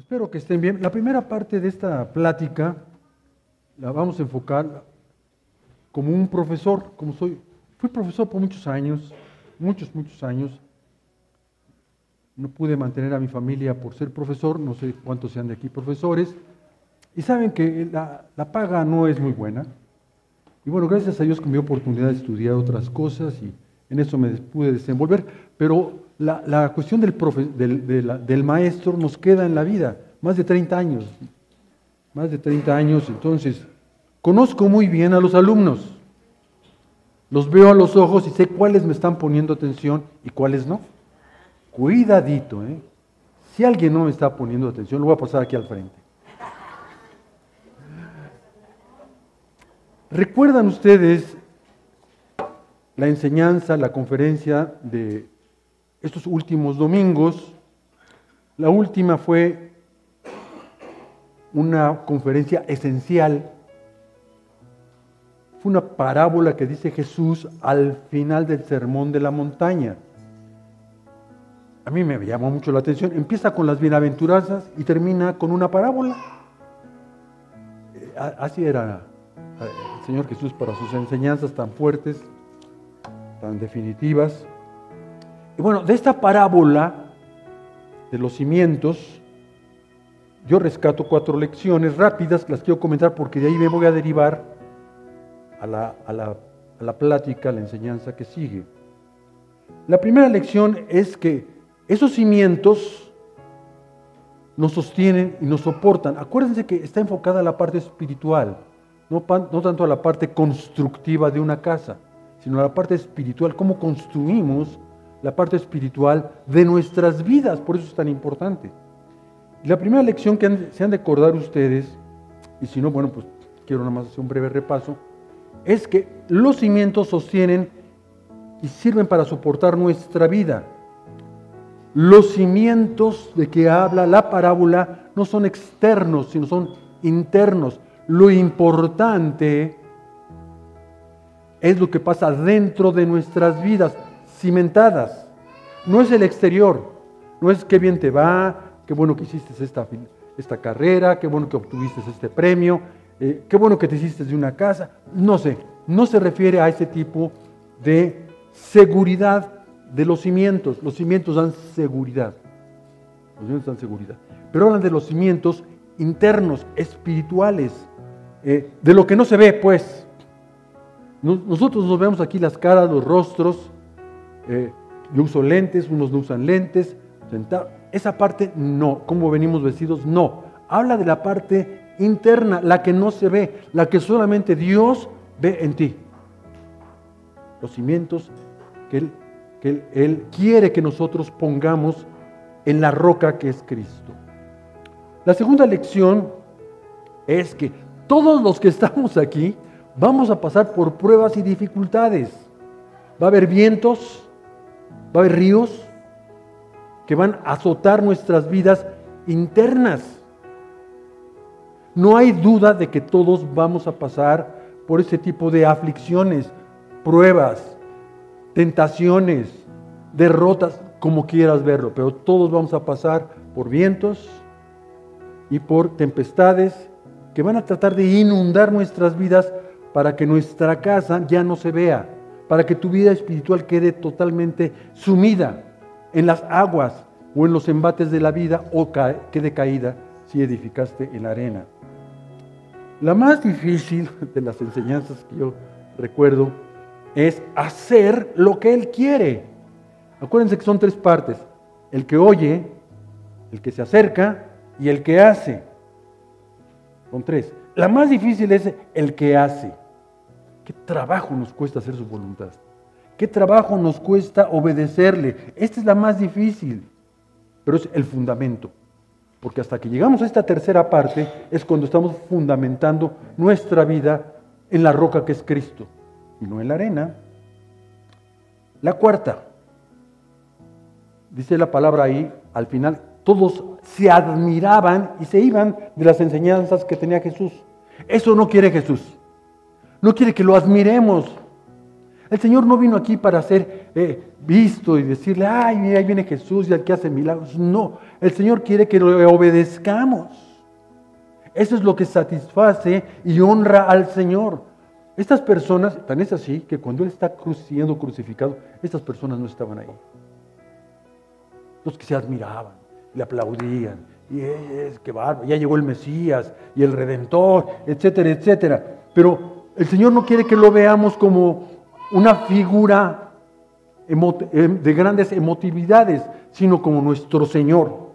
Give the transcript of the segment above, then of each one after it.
Espero que estén bien. La primera parte de esta plática la vamos a enfocar como un profesor, como soy. Fui profesor por muchos años, muchos, muchos años. No pude mantener a mi familia por ser profesor, no sé cuántos sean de aquí profesores. Y saben que la, paga no es muy buena. Y bueno, gracias a Dios que me dio oportunidad de estudiar otras cosas y en eso me pude desenvolver. Pero la, cuestión del, del, maestro nos queda en la vida, más de 30 años, más de 30 años, entonces conozco muy bien a los alumnos, los veo a los ojos y sé cuáles me están poniendo atención y cuáles no. Cuidadito, ¿eh? Si alguien no me está poniendo atención, lo voy a pasar aquí al frente. ¿Recuerdan ustedes la enseñanza, la conferencia de estos últimos domingos. La última fue una conferencia esencial. Fue una parábola que dice Jesús al final del sermón de la montaña. A mí me llamó mucho la atención. Empieza con las bienaventuranzas y termina con una parábola. Eh, así era eh, el Señor Jesús para sus enseñanzas tan fuertes, tan definitivas. Y bueno, de esta parábola de los cimientos, yo rescato cuatro lecciones rápidas, las quiero comentar porque de ahí me voy a derivar a la, a la, a la plática, a la enseñanza que sigue. La primera lección es que esos cimientos nos sostienen y nos soportan. Acuérdense que está enfocada a la parte espiritual, no, no, tanto a la parte constructiva de una casa, sino a la parte espiritual, cómo construimos la parte espiritual de nuestras vidas, por eso es tan importante. la primera lección que se han de acordar ustedes, y si no, bueno, pues quiero nada más hacer un breve repaso, es que los cimientos sostienen y sirven para soportar nuestra vida. Los cimientos de que habla la parábola no son externos, sino son internos. Lo importante es lo que pasa dentro de nuestras vidas cimentadas. No es el exterior, no es qué bien te va, qué bueno que hiciste esta, esta carrera, qué bueno que obtuviste este premio, eh, qué bueno que te hiciste de una casa. No sé, no se refiere a ese tipo de seguridad de los cimientos. Los cimientos dan seguridad. Los cimientos dan seguridad. Pero hablan de los cimientos internos, espirituales, eh, de lo que no se ve, pues. Nosotros nos vemos aquí las caras, los rostros, eh, yo uso lentes, unos no usan lentes, Esa parte no, cómo venimos vestidos, no. Habla de la parte interna, la que no se ve, la que solamente Dios ve en ti. Los cimientos que Él, que él quiere que nosotros pongamos en la roca que es Cristo. La segunda lección es que todos los que estamos aquí vamos a pasar por pruebas y dificultades. Va a haber vientos, Va a haber ríos que van a azotar nuestras vidas internas. No hay duda de que todos vamos a pasar por ese tipo de aflicciones, pruebas, tentaciones, derrotas, como quieras verlo, pero todos vamos a pasar por vientos y por tempestades que van a tratar de inundar nuestras vidas para que nuestra casa ya no se vea para que tu vida espiritual quede totalmente sumida en las aguas o en los embates de la vida o quede caída si edificaste en la arena. La más difícil de las enseñanzas que yo recuerdo es hacer lo que Él quiere. Acuérdense que son tres partes. El que oye, el que se acerca y el que hace. Son tres. La más difícil es el que hace. ¿Qué trabajo nos cuesta hacer su voluntad? ¿Qué trabajo nos cuesta obedecerle? Esta es la más difícil, pero es el fundamento. Porque hasta que llegamos a esta tercera parte es cuando estamos fundamentando nuestra vida en la roca que es Cristo y no en la arena. La cuarta, dice la palabra ahí, al final, todos se admiraban y se iban de las enseñanzas que tenía Jesús. Eso no quiere Jesús. No quiere que lo admiremos. El Señor no vino aquí para ser eh, visto y decirle, ay, ahí viene Jesús y al que hace milagros. No, el Señor quiere que le obedezcamos. Eso es lo que satisface y honra al Señor. Estas personas, tan es así que cuando Él está siendo crucificado, estas personas no estaban ahí. Los que se admiraban, le aplaudían, y es que barba, ya llegó el Mesías y el Redentor, etcétera, etcétera. Pero el Señor no quiere que lo veamos como una figura em, de grandes emotividades, sino como nuestro Señor.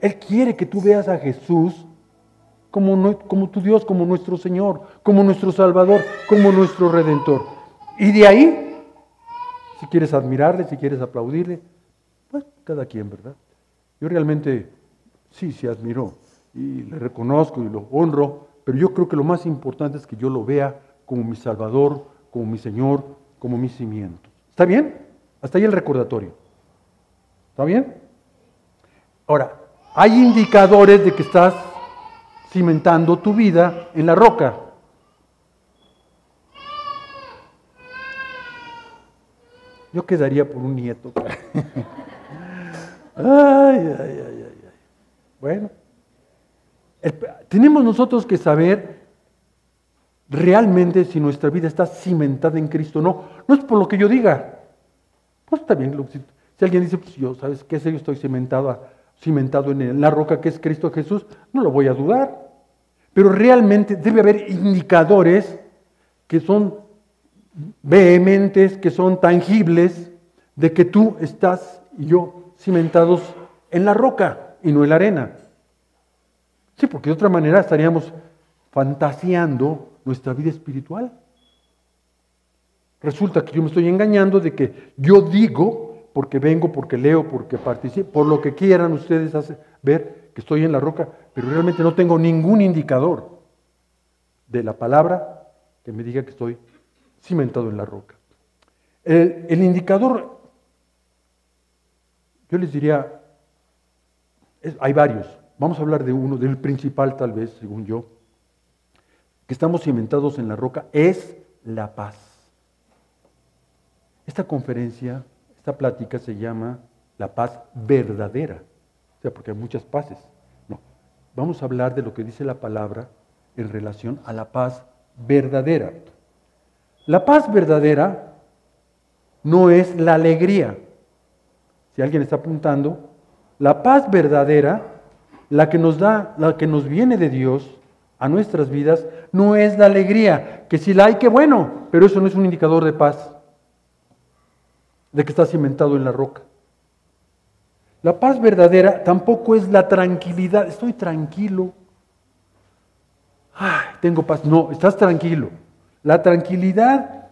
Él quiere que tú veas a Jesús como, tu Dios, como nuestro Señor, como nuestro Salvador, como nuestro Redentor. Y de ahí, si quieres admirarle, si quieres aplaudirle, pues cada quien, ¿verdad? Yo realmente sí, se admiro y le reconozco y lo honro, pero yo creo que lo más importante es que yo lo vea como mi Salvador, como mi Señor, como mi cimiento. ¿Está bien? Hasta ahí el recordatorio. ¿Está bien? Ahora, hay indicadores de que estás cimentando tu vida en la roca. Yo quedaría por un nieto. ay, ay, ay, ay. Bueno, tenemos nosotros que saber realmente si nuestra vida está cimentada en Cristo o no. No es por lo que yo diga. Pues también, si, si alguien dice, pues yo, ¿sabes qué? Yo estoy cimentado, cimentado en la roca que es Cristo Jesús, no lo voy a dudar. Pero realmente debe haber indicadores que son vehementes, que son tangibles, de que tú estás y yo cimentados en la roca y no en la arena. Sí, porque de otra manera estaríamos fantaseando nuestra vida espiritual. Resulta que yo me estoy engañando de que yo digo, porque vengo, porque leo, porque participo, por lo que quieran ustedes ver que estoy en la roca, pero realmente no tengo ningún indicador de la palabra que me diga que estoy cimentado en la roca. El, indicador, yo les diría, hay varios. Vamos a hablar de uno, del principal tal vez, según yo que estamos cimentados en la roca es la paz. Esta conferencia, esta plática se llama la paz verdadera, o sea, porque hay muchas paces. No, vamos a hablar de lo que dice la palabra en relación a la paz verdadera. La paz verdadera no es la alegría. Si alguien está apuntando, la paz verdadera, la que nos da, la que nos viene de Dios, a nuestras vidas no es la alegría, que si la hay, qué bueno, pero eso no es un indicador de paz, de que está cimentado en la roca. La paz verdadera tampoco es la tranquilidad, estoy tranquilo, Ay, tengo paz, no, estás tranquilo. La tranquilidad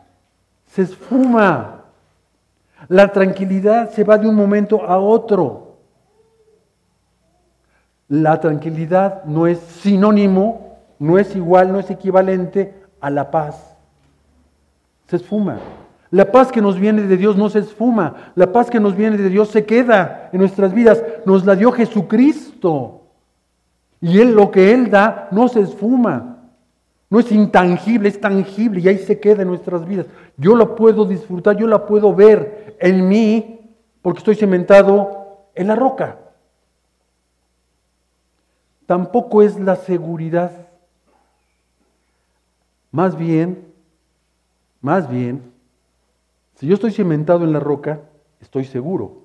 se esfuma, la tranquilidad se va de un momento a otro. La tranquilidad no es sinónimo no es igual, no es equivalente a la paz. Se esfuma. La paz que nos viene de Dios no se esfuma. La paz que nos viene de Dios se queda en nuestras vidas. Nos la dio Jesucristo. Y Él lo que Él da no se esfuma. No es intangible, es tangible y ahí se queda en nuestras vidas. Yo la puedo disfrutar, yo la puedo ver en mí porque estoy cementado en la roca. Tampoco es la seguridad más bien, más bien, si yo estoy cimentado en la roca, estoy seguro.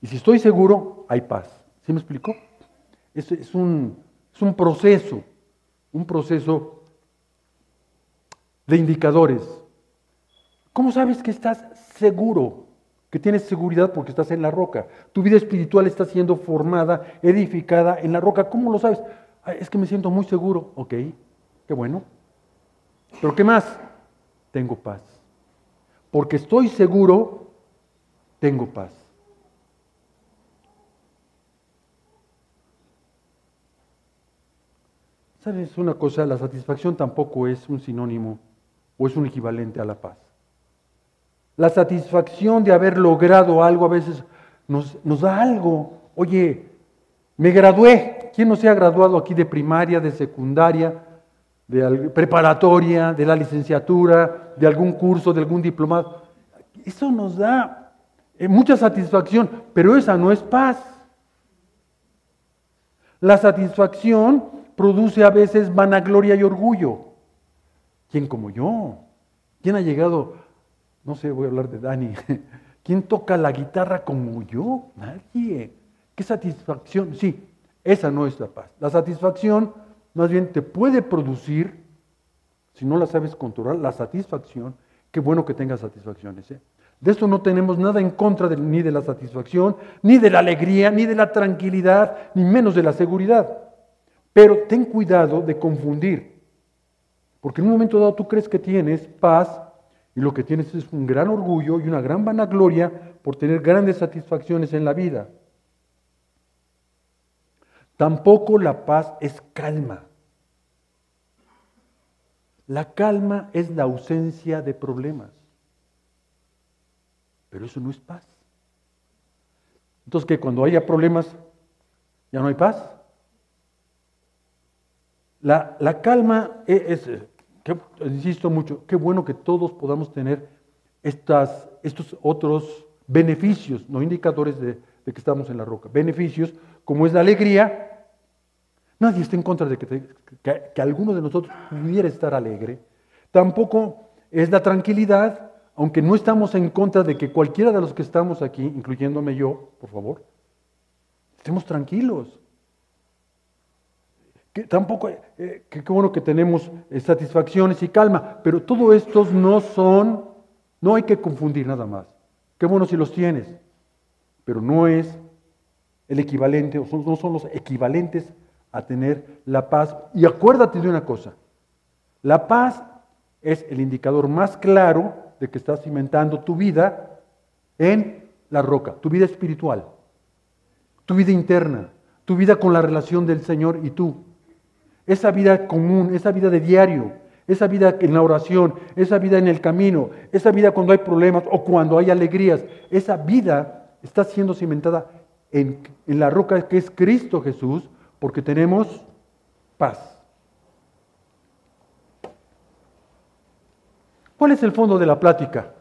Y si estoy seguro, hay paz. ¿Sí me explicó? Es, es, un, es un proceso, un proceso de indicadores. ¿Cómo sabes que estás seguro? Que tienes seguridad porque estás en la roca. Tu vida espiritual está siendo formada, edificada en la roca. ¿Cómo lo sabes? Es que me siento muy seguro. Ok, qué bueno. Pero ¿qué más? Tengo paz. Porque estoy seguro, tengo paz. ¿Sabes una cosa? La satisfacción tampoco es un sinónimo o es un equivalente a la paz. La satisfacción de haber logrado algo a veces nos, da algo. Oye, me gradué. ¿Quién no se ha graduado aquí de primaria, de secundaria? de preparatoria, de la licenciatura, de algún curso, de algún diplomado. Eso nos da eh, mucha satisfacción, pero esa no es paz. La satisfacción produce a veces vanagloria y orgullo. ¿Quién como yo? ¿Quién ha llegado? No sé, voy a hablar de Dani. ¿Quién toca la guitarra como yo? Nadie. ¿Qué satisfacción? Sí, esa no es la paz. La satisfacción más bien te puede producir, si no la sabes controlar, la satisfacción. Qué bueno que tengas satisfacciones. ¿eh? De esto no tenemos nada en contra ni de la satisfacción, ni de la alegría, ni de la tranquilidad, ni menos de la seguridad. Pero ten cuidado de confundir. Porque en un momento dado tú crees que tienes paz y lo que tienes es un gran orgullo y una gran vanagloria por tener grandes satisfacciones en la vida. Tampoco la paz es calma. La calma es la ausencia de problemas. Pero eso no es paz. Entonces, que cuando haya problemas, ya no hay paz. La, calma e, es, insisto mucho, qué bueno que todos podamos tener estos otros beneficios, no indicadores de, que estamos en la roca, beneficios como es la alegría. Nadie está en contra de que, que alguno de nosotros pudiera estar alegre. Tampoco es la tranquilidad, aunque no estamos en contra de que cualquiera de los que estamos aquí, incluyéndome yo, por favor, estemos tranquilos. Que tampoco, eh, qué bueno que tenemos satisfacciones y calma, pero todos estos no son, no hay que confundir nada más. Qué bueno si los tienes, pero no es el equivalente, o no son los equivalentes a tener la paz. Y acuérdate de una cosa, la paz es el indicador más claro de que estás cimentando tu vida en la roca, tu vida espiritual, tu vida interna, tu vida con la relación del Señor y tú. Esa vida común, esa vida de diario, esa vida en la oración, esa vida en el camino, esa vida cuando hay problemas o cuando hay alegrías, esa vida está siendo cimentada en, en la roca que es Cristo Jesús, porque tenemos paz. ¿Cuál es el fondo de la plática?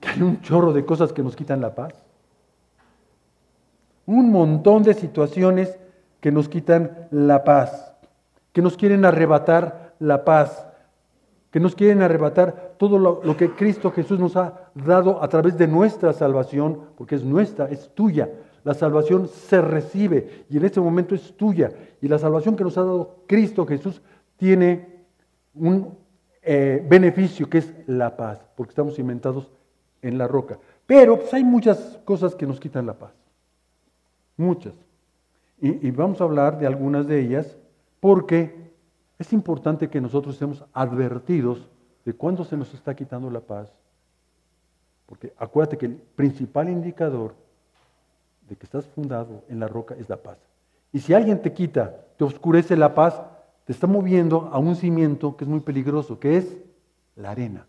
Que hay un chorro de cosas que nos quitan la paz. Un montón de situaciones que nos quitan la paz, que nos quieren arrebatar la paz, que nos quieren arrebatar todo lo, que Cristo Jesús nos ha dado a través de nuestra salvación, porque es nuestra, es tuya. La salvación se recibe y en este momento es tuya. Y la salvación que nos ha dado Cristo Jesús tiene un eh, beneficio que es la paz, porque estamos cimentados en la roca. Pero pues, hay muchas cosas que nos quitan la paz, muchas. Y, vamos a hablar de algunas de ellas porque es importante que nosotros estemos advertidos de cuándo se nos está quitando la paz. Porque acuérdate que el principal indicador de que estás fundado en la roca es la paz. Y si alguien te quita, te oscurece la paz, te está moviendo a un cimiento que es muy peligroso, que es la arena.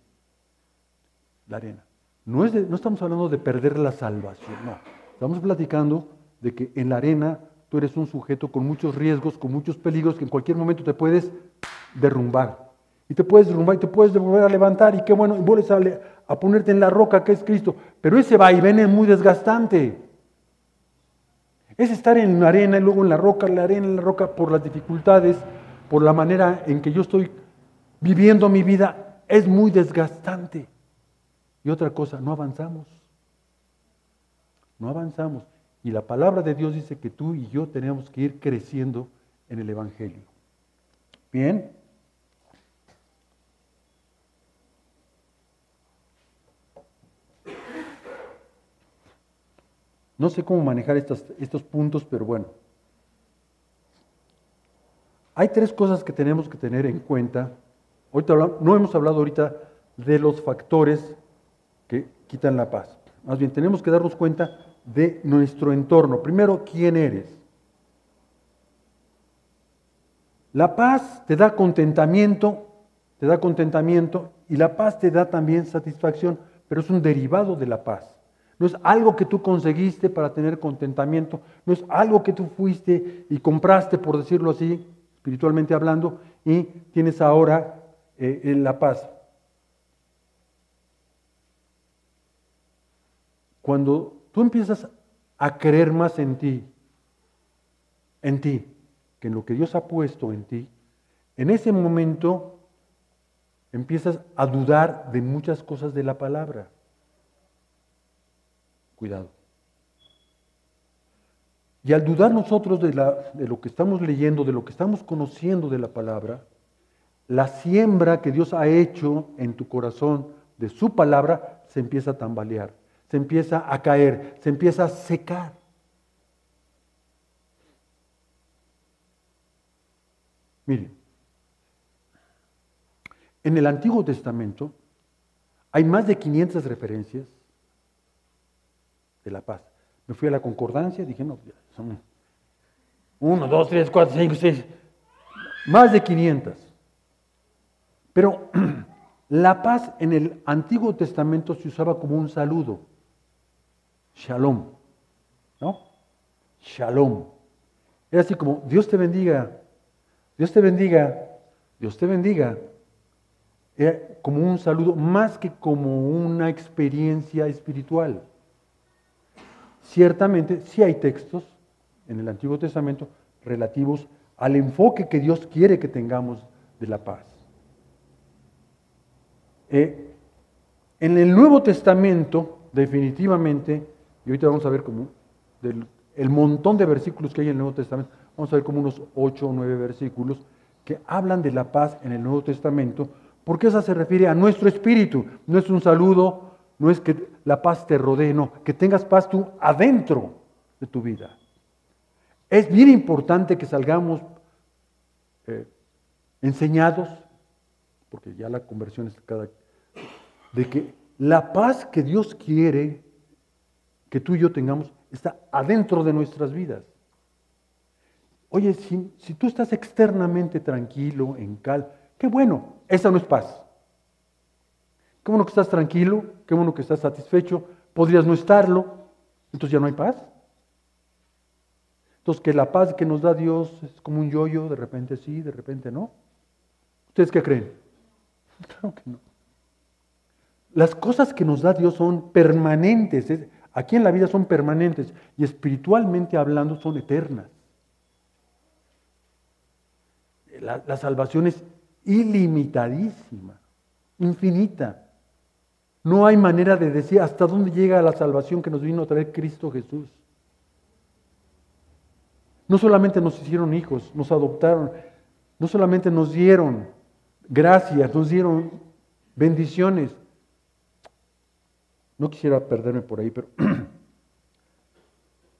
La arena. No, es no estamos hablando de perder la salvación, no. Estamos platicando de que en la arena tú eres un sujeto con muchos riesgos, con muchos peligros, que en cualquier momento te puedes derrumbar. Y te puedes derrumbar y te puedes volver a levantar y qué bueno, y vuelves a, ponerte en la roca que es Cristo. Pero ese vaivén es muy desgastante. Es estar en la arena y luego en la roca, la arena, en la roca por las dificultades, por la manera en que yo estoy viviendo mi vida, es muy desgastante. Y otra cosa, no avanzamos. No avanzamos. Y la palabra de Dios dice que tú y yo tenemos que ir creciendo en el Evangelio. Bien. No sé cómo manejar estos, estos puntos, pero bueno. Hay tres cosas que tenemos que tener en cuenta. Ahorita no hemos hablado ahorita de los factores que quitan la paz. Más bien, tenemos que darnos cuenta de nuestro entorno. Primero, ¿quién eres? La paz te da contentamiento, te da contentamiento y la paz te da también satisfacción, pero es un derivado de la paz. No es algo que tú conseguiste para tener contentamiento, no es algo que tú fuiste y compraste, por decirlo así, espiritualmente hablando, y tienes ahora eh, la paz. Cuando tú empiezas a creer más en ti, en ti, que en lo que Dios ha puesto en ti, en ese momento empiezas a dudar de muchas cosas de la palabra. Cuidado. Y al dudar nosotros de, de, lo que estamos leyendo, de lo que estamos conociendo de la palabra, la siembra que Dios ha hecho en tu corazón de su palabra se empieza a tambalear, se empieza a caer, se empieza a secar. Miren, en el Antiguo Testamento hay más de 500 referencias de la paz. Me fui a la concordancia, dije, no, son uno, dos, tres, cuatro, cinco, seis, más de 500. Pero la paz en el Antiguo Testamento se usaba como un saludo. Shalom. ¿No? Shalom. Era así como, Dios te bendiga, Dios te bendiga, Dios te bendiga. Era como un saludo, más que como una experiencia espiritual. Ciertamente, sí hay textos en el Antiguo Testamento relativos al enfoque que Dios quiere que tengamos de la paz. Eh, en el Nuevo Testamento, definitivamente, y ahorita vamos a ver como el montón de versículos que hay en el Nuevo Testamento, vamos a ver como unos ocho o nueve versículos que hablan de la paz en el Nuevo Testamento, porque esa se refiere a nuestro espíritu, no es un saludo, no es que la paz te rodee, no, que tengas paz tú adentro de tu vida. Es bien importante que salgamos eh, enseñados, porque ya la conversión es cada... de que la paz que Dios quiere que tú y yo tengamos está adentro de nuestras vidas. Oye, si, tú estás externamente tranquilo, en cal, qué bueno, esa no es paz. Qué bueno que estás tranquilo, qué bueno que estás satisfecho, podrías no estarlo, entonces ya no hay paz. Entonces que la paz que nos da Dios es como un yoyo, de repente sí, de repente no. ¿Ustedes qué creen? Claro que no. Las cosas que nos da Dios son permanentes, aquí en la vida son permanentes y espiritualmente hablando son eternas la, salvación es ilimitadísima, infinita. No hay manera de decir hasta dónde llega la salvación que nos vino a traer Cristo Jesús. No solamente nos hicieron hijos, nos adoptaron, no solamente nos dieron gracias, nos dieron bendiciones. No quisiera perderme por ahí, pero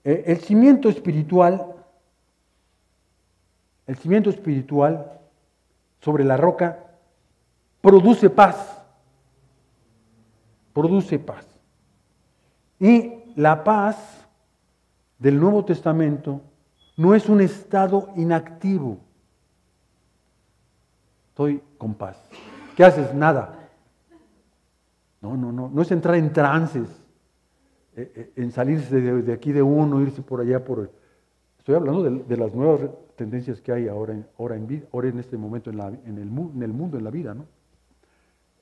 eh, el cimiento espiritual el cimiento espiritual sobre la roca produce paz. Produce paz. Y la paz del Nuevo Testamento no es un estado inactivo. Estoy con paz. ¿Qué haces? Nada. No, no, no. No es entrar en trances, eh, eh, en salirse de, aquí de uno, irse por allá por... Estoy hablando de las nuevas tendencias que hay ahora en, ahora en, vida, ahora en este momento en, el, en el mundo, en la vida. ¿no?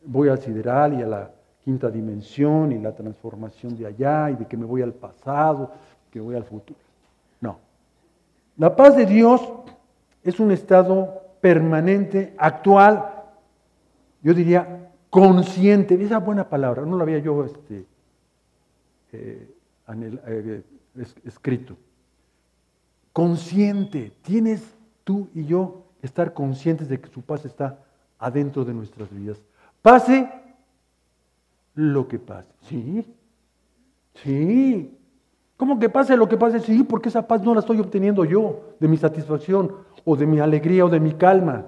Voy al sideral y a la quinta dimensión y la transformación de allá y de que me voy al pasado, que voy al futuro. No. La paz de Dios es un estado permanente, actual, yo diría consciente, esa buena palabra, no la había yo este, eh, eh, escrito consciente. Tienes tú y yo estar conscientes de que su paz está adentro de nuestras vidas. Pase lo que pase. Sí, sí. ¿Cómo que pase lo que pase? Sí, porque esa paz no la estoy obteniendo yo, de mi satisfacción o de mi alegría o de mi calma.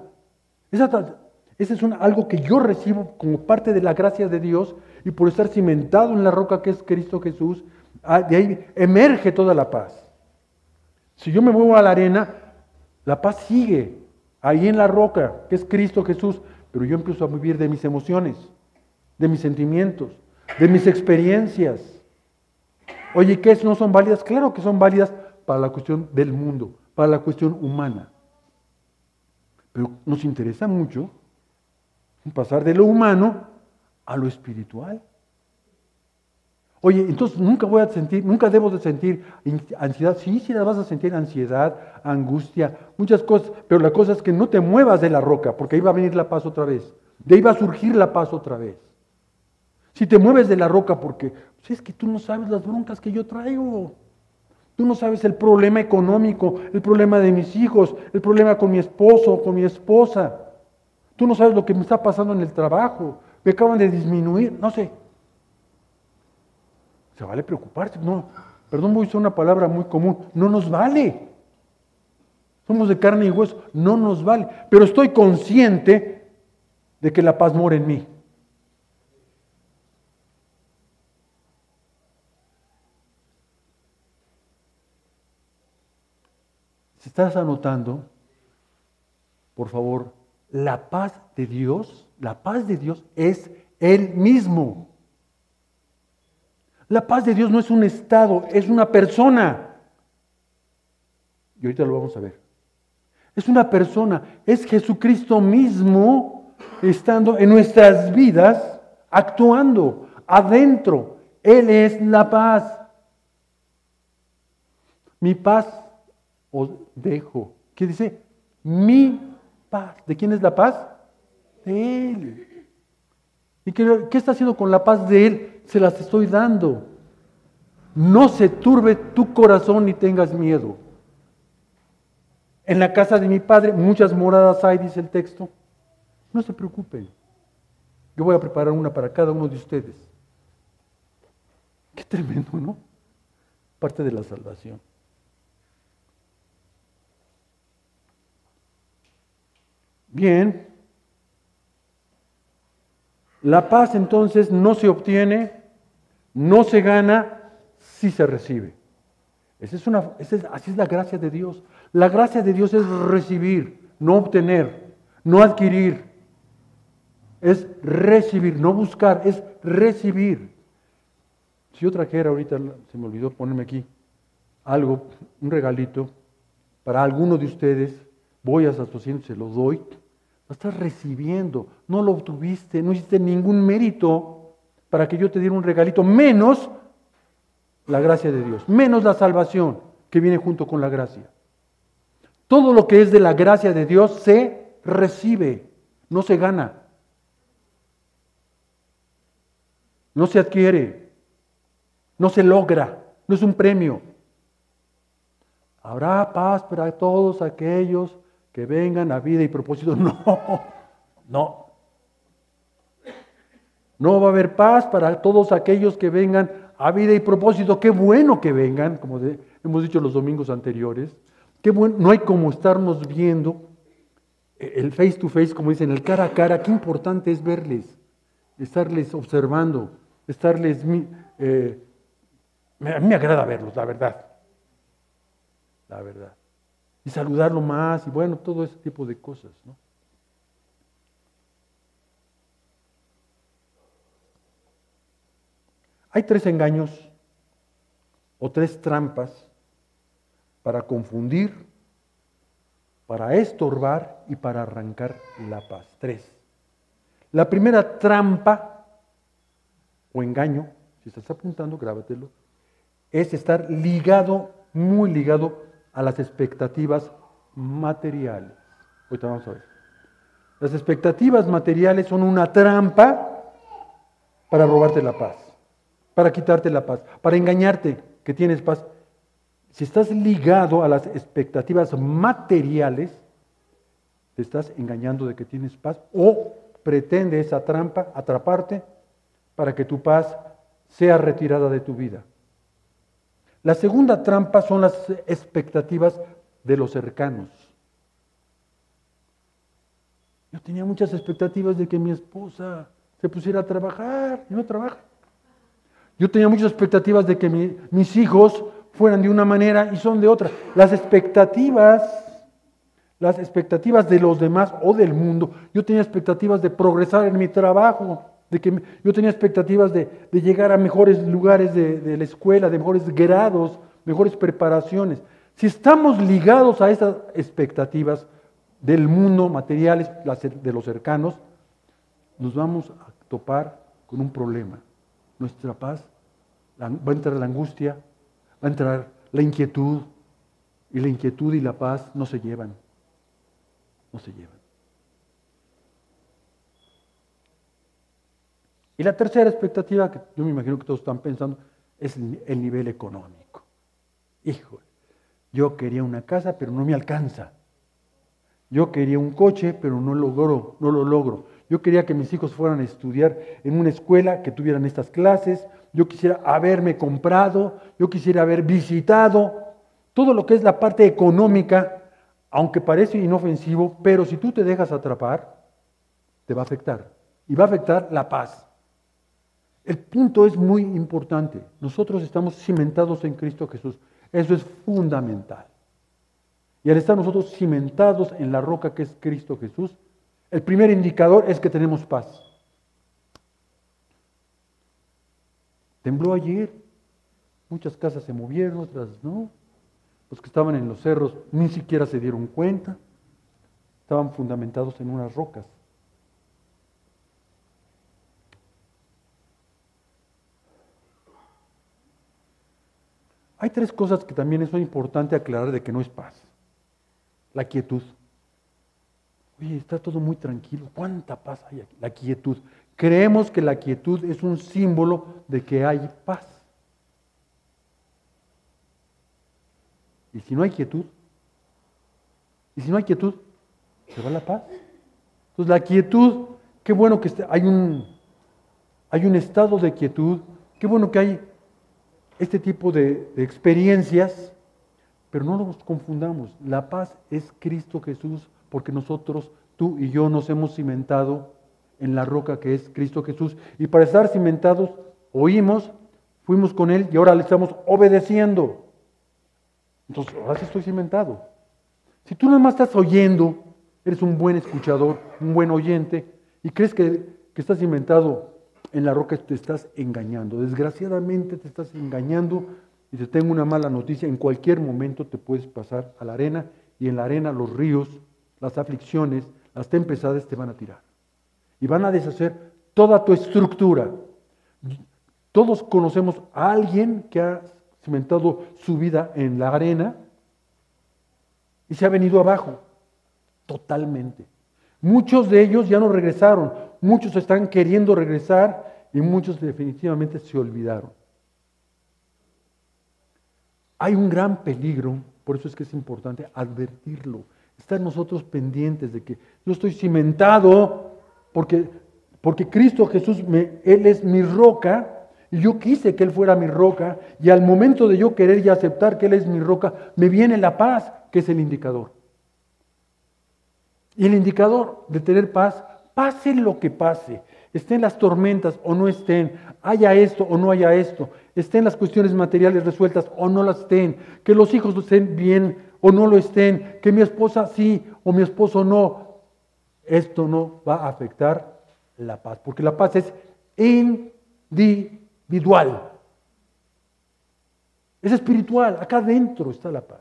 Esa, ese es algo que yo recibo como parte de la gracia de Dios y por estar cimentado en la roca que es Cristo Jesús, ah, de ahí emerge toda la paz. Si yo me muevo a la arena, la paz sigue ahí en la roca, que es Cristo Jesús, pero yo empiezo a vivir de mis emociones, de mis sentimientos, de mis experiencias. Oye, ¿qué no son válidas? Claro que son válidas para la cuestión del mundo, para la cuestión humana. Pero nos interesa mucho pasar de lo humano a lo espiritual. Oye, entonces nunca voy a sentir, nunca debo de sentir ansiedad. Sí, sí la vas a sentir ansiedad, angustia, muchas cosas, pero la cosa es que no te muevas de la roca, porque ahí va a venir la paz otra vez. De ahí va a surgir la paz otra vez. Si te mueves de la roca porque, pues es que tú no sabes las broncas que yo traigo. Tú no sabes el problema económico, el problema de mis hijos, el problema con mi esposo, con mi esposa. Tú no sabes lo que me está pasando en el trabajo. Me acaban de disminuir, no sé. ¿Se vale preocuparse? No, perdón, voy a usar una palabra muy común. No nos vale. Somos de carne y hueso. No nos vale. Pero estoy consciente de que la paz mora en mí. Si estás anotando, por favor, la paz de Dios, la paz de Dios es Él mismo. La paz de Dios no es un estado, es una persona. Y ahorita lo vamos a ver. Es una persona, es Jesucristo mismo estando en nuestras vidas, actuando adentro. Él es la paz. Mi paz os dejo. ¿Qué dice? Mi paz. ¿De quién es la paz? De Él. ¿Y qué, qué está haciendo con la paz de Él? se las estoy dando. No se turbe tu corazón ni tengas miedo. En la casa de mi padre muchas moradas hay, dice el texto. No se preocupen. Yo voy a preparar una para cada uno de ustedes. Qué tremendo, ¿no? Parte de la salvación. Bien. La paz entonces no se obtiene no se gana, si se recibe. Esa es una, así es la gracia de Dios. La gracia de Dios es recibir, no obtener, no adquirir. Es recibir, no buscar, es recibir. Si yo trajera ahorita, se me olvidó ponerme aquí, algo, un regalito para alguno de ustedes, voy a su se lo doy, lo estás recibiendo, no lo obtuviste, no hiciste ningún mérito para que yo te diera un regalito, menos la gracia de Dios, menos la salvación que viene junto con la gracia. Todo lo que es de la gracia de Dios se recibe, no se gana, no se adquiere, no se logra, no es un premio. Habrá paz para todos aquellos que vengan a vida y propósito. No, no, no va a haber paz para todos aquellos que vengan a vida y propósito. Qué bueno que vengan, como hemos dicho los domingos anteriores. Qué bueno, no hay como estarnos viendo eh, el face to face, como dicen, el cara a cara. Qué importante es verles, estarles observando, estarles... Eh, a mí me agrada verlos, la verdad. La verdad. Y saludarlo más y bueno, todo ese tipo de cosas, ¿no? Hay tres engaños o tres trampas para confundir, para estorbar y para arrancar la paz. Tres. La primera trampa o engaño, si estás apuntando, grábatelo, es estar ligado, muy ligado a las expectativas materiales. Ahorita vamos a ver. Las expectativas materiales son una trampa para robarte la paz para quitarte la paz, para engañarte que tienes paz. Si estás ligado a las expectativas materiales, te estás engañando de que tienes paz o pretende esa trampa atraparte para que tu paz sea retirada de tu vida. La segunda trampa son las expectativas de los cercanos. Yo tenía muchas expectativas de que mi esposa se pusiera a trabajar y no trabaja. Yo tenía muchas expectativas de que mis hijos fueran de una manera y son de otra. Las expectativas, las expectativas de los demás o del mundo, yo tenía expectativas de progresar en mi trabajo, de que yo tenía expectativas de, llegar a mejores lugares de, de la escuela, de mejores grados, mejores preparaciones. Si estamos ligados a esas expectativas, del mundo, materiales, de los cercanos, nos vamos a topar con un problema. Nuestra paz, va a entrar la angustia, va a entrar la inquietud, y la inquietud y la paz no se llevan, no se llevan. Y la tercera expectativa, que yo me imagino que todos están pensando, es el nivel económico. Híjole, yo quería una casa, pero no me alcanza. Yo quería un coche, pero no logro, no lo logro. Yo quería que mis hijos fueran a estudiar en una escuela que tuvieran estas clases. Yo quisiera haberme comprado, yo quisiera haber visitado todo lo que es la parte económica, aunque parece inofensivo, pero si tú te dejas atrapar, te va a afectar. Y va a afectar la paz. El punto es muy importante. Nosotros estamos cimentados en Cristo Jesús. Eso es fundamental. Y al estar nosotros cimentados en la roca que es Cristo Jesús, el primer indicador es que tenemos paz. Tembló ayer, muchas casas se movieron, otras no. Los que estaban en los cerros ni siquiera se dieron cuenta, estaban fundamentados en unas rocas. Hay tres cosas que también es importante aclarar de que no es paz. La quietud. Oye, está todo muy tranquilo. ¿Cuánta paz hay aquí? La quietud. Creemos que la quietud es un símbolo de que hay paz. Y si no hay quietud, y si no hay quietud, se va la paz. Entonces la quietud, qué bueno que hay un, hay un estado de quietud, qué bueno que hay este tipo de experiencias pero no nos confundamos, la paz es Cristo Jesús, porque nosotros, tú y yo, nos hemos cimentado en la roca que es Cristo Jesús. Y para estar cimentados, oímos, fuimos con Él y ahora le estamos obedeciendo. Entonces, ahora sí estoy cimentado. Si tú nada más estás oyendo, eres un buen escuchador, un buen oyente, y crees que, que estás cimentado en la roca, te estás engañando. Desgraciadamente te estás engañando y te tengo una mala noticia, en cualquier momento te puedes pasar a la arena y en la arena los ríos, las aflicciones, las tempestades te van a tirar. Y van a deshacer toda tu estructura. Todos conocemos a alguien que ha cimentado su vida en la arena y se ha venido abajo, totalmente. Muchos de ellos ya no regresaron, muchos están queriendo regresar y muchos definitivamente se olvidaron. Hay un gran peligro, por eso es que es importante advertirlo, estar nosotros pendientes de que yo estoy cimentado porque, porque Cristo Jesús, Él es mi roca, y yo quise que Él fuera mi roca, y al momento de yo querer y aceptar que Él es mi roca, me viene la paz, que es el indicador. Y el indicador de tener paz, pase lo que pase, estén las tormentas o no estén, haya esto o no haya esto, estén las cuestiones materiales resueltas o no las estén, que los hijos estén bien o no lo estén, que mi esposa sí o mi esposo no, esto no va a afectar la paz, porque la paz es individual. Es espiritual, acá adentro está la paz.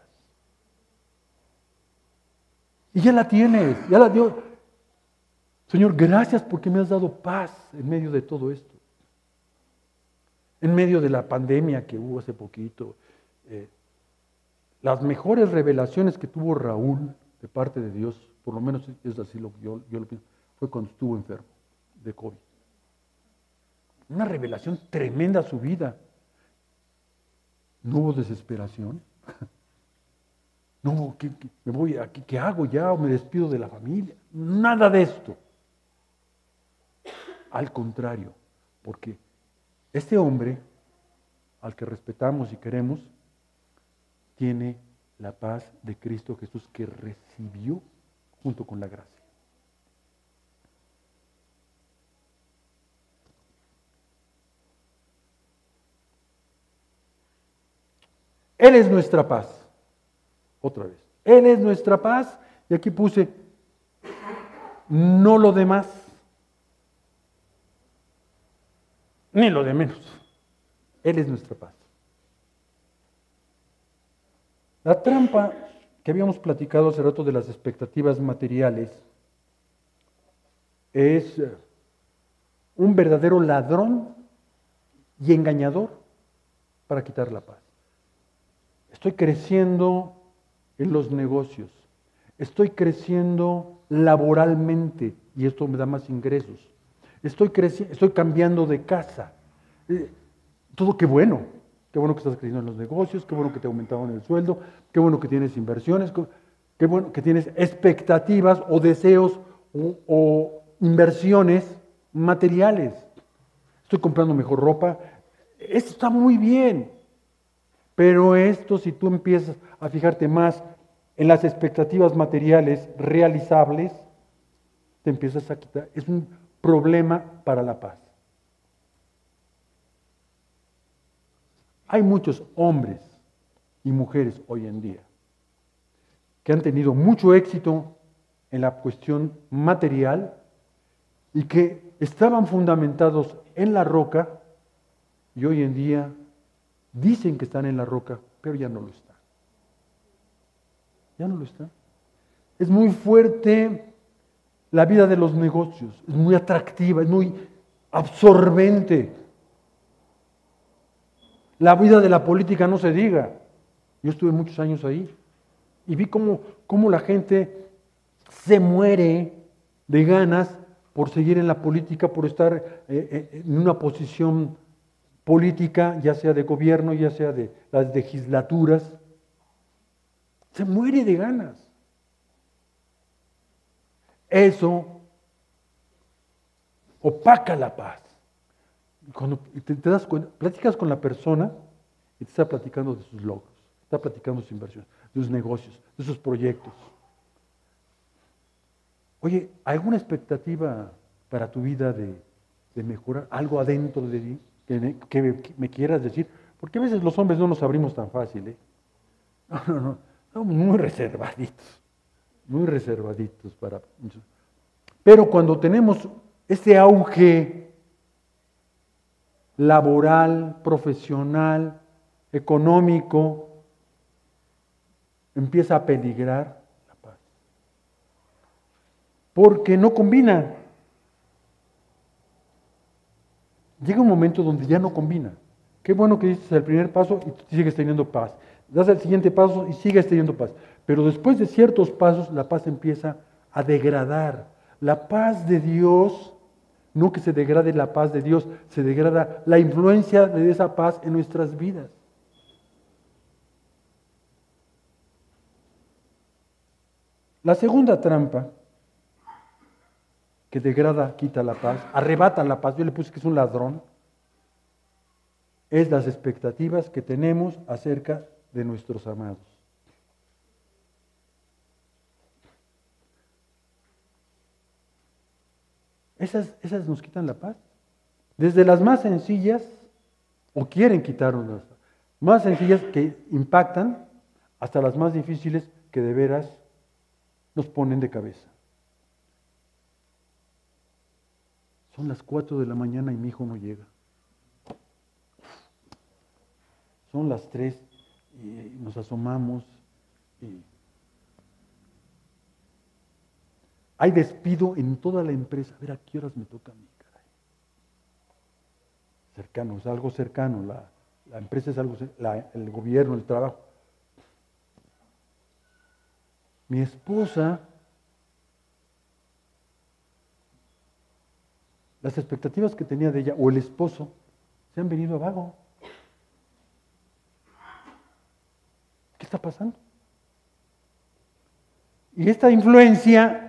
Y ya la tienes, ya la dio. Señor, gracias porque me has dado paz en medio de todo esto en medio de la pandemia que hubo hace poquito, eh, las mejores revelaciones que tuvo Raúl de parte de Dios, por lo menos es así lo que yo, lo pienso, fue cuando estuvo enfermo de COVID. Una revelación tremenda a su vida. No hubo desesperación. No, ¿qué, me voy aquí, ¿qué hago ya? ¿O me despido de la familia? Nada de esto. Al contrario, porque este hombre, al que respetamos y queremos, tiene la paz de Cristo Jesús que recibió junto con la gracia. Él es nuestra paz. Otra vez. Él es nuestra paz. Y aquí puse, no lo demás. Ni lo de menos. Él es nuestra paz. La trampa que habíamos platicado hace rato de las expectativas materiales es eh, un verdadero ladrón y engañador para quitar la paz. Estoy creciendo en los negocios, estoy creciendo laboralmente y esto me da más ingresos. Estoy, estoy cambiando de casa. Eh, todo qué bueno, qué bueno que estás creciendo en los negocios, qué bueno que te aumentaron el sueldo, qué bueno que tienes inversiones, qué bueno que tienes expectativas o deseos o inversiones materiales. Estoy comprando mejor ropa. Esto está muy bien. Pero esto, si tú empiezas a fijarte más en las expectativas materiales realizables, te empiezas a quitar. Es un problema para la paz. Hay muchos hombres y mujeres hoy en día que han tenido mucho éxito en la cuestión material y que estaban fundamentados en la roca y hoy en día dicen que están en la roca, pero ya no lo están. Ya no lo están. Es muy fuerte la vida de los negocios, es muy atractiva, es muy absorbente. La vida de la política no se diga. Yo estuve muchos años ahí y vi cómo, cómo la gente se muere de ganas por seguir en la política, por estar eh, eh, en una posición política, ya sea de gobierno, ya sea de las legislaturas, se muere de ganas. Eso opaca la paz. Cuando te, das cuenta, platicas con la persona y te está platicando de sus logros, está platicando de sus inversiones, de sus negocios, de sus proyectos. Oye, ¿alguna expectativa para tu vida de, mejorar? ¿Algo adentro de ti que me, quieras decir? Porque a veces los hombres no nos abrimos tan fácil, ¿eh? No, no, no. Somos muy reservaditos, muy reservaditos para... Pero cuando tenemos ese auge laboral, profesional, económico, empieza a peligrar porque no combina. Llega un momento donde ya no combina. Qué bueno que dices el primer paso y sigues teniendo paz. Das el siguiente paso y sigues teniendo paz. Pero después de ciertos pasos, la paz empieza a degradar. La paz de Dios, no que se degrade la paz de Dios, se degrada la influencia de esa paz en nuestras vidas. La segunda trampa que degrada, quita la paz, arrebata la paz, yo le puse que es un ladrón, es las expectativas que tenemos acerca de nuestros amados. Esas, esas nos quitan la paz. Desde las más sencillas, o quieren quitarnos más sencillas que impactan, hasta las más difíciles que de veras nos ponen de cabeza. Son las 4 de la mañana y mi hijo no llega. Son las 3 y nos asomamos y hay despido en toda la empresa. A ver a qué horas me toca a mí, caray. Cercano, es algo cercano. La, empresa es algo, la, el gobierno, el trabajo. Mi esposa Las expectativas que tenía de ella o el esposo se han venido a vago. ¿Qué está pasando? Y esta influencia,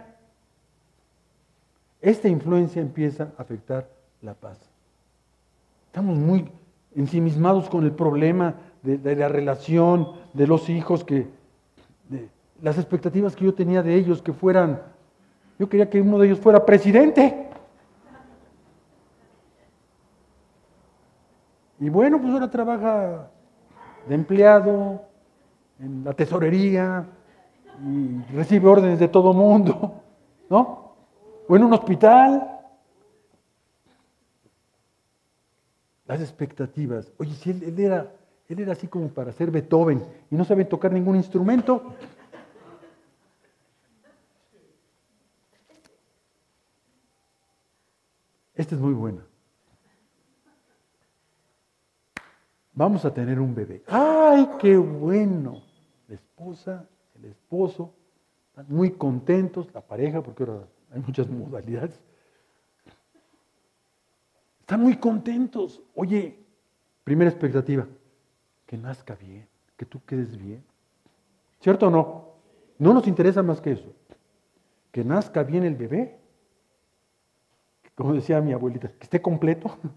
esta influencia empieza a afectar la paz. Estamos muy ensimismados con el problema de, la relación, de los hijos, que las expectativas que yo tenía de ellos, que fueran, yo quería que uno de ellos fuera presidente. Y bueno, pues ahora trabaja de empleado en la tesorería y recibe órdenes de todo mundo, ¿no? o en un hospital. Las expectativas. Oye, si él, era, él era así como para ser Beethoven y no sabe tocar ningún instrumento. Esta es muy buena. Vamos a tener un bebé. ¡Ay, qué bueno! La esposa, el esposo, están muy contentos, la pareja, porque ahora hay muchas modalidades. Están muy contentos. Oye, primera expectativa, que nazca bien, que tú quedes bien. ¿Cierto o no? No nos interesa más que eso. Que nazca bien el bebé. Como decía mi abuelita, que esté completo.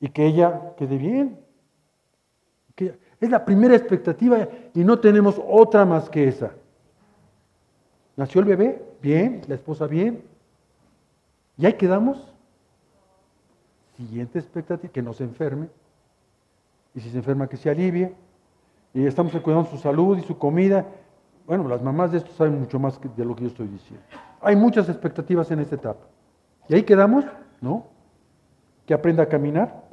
Y que ella quede bien. es la primera expectativa y no tenemos otra más que esa. Nació el bebé, bien, la esposa bien. Y ahí quedamos. Siguiente expectativa, que no se enferme. Y si se enferma, que se alivie. Y estamos cuidando su salud y su comida. Bueno, las mamás de esto saben mucho más de lo que yo estoy diciendo. Hay muchas expectativas en esta etapa. ¿Y ahí quedamos? ¿No? Que aprenda a caminar.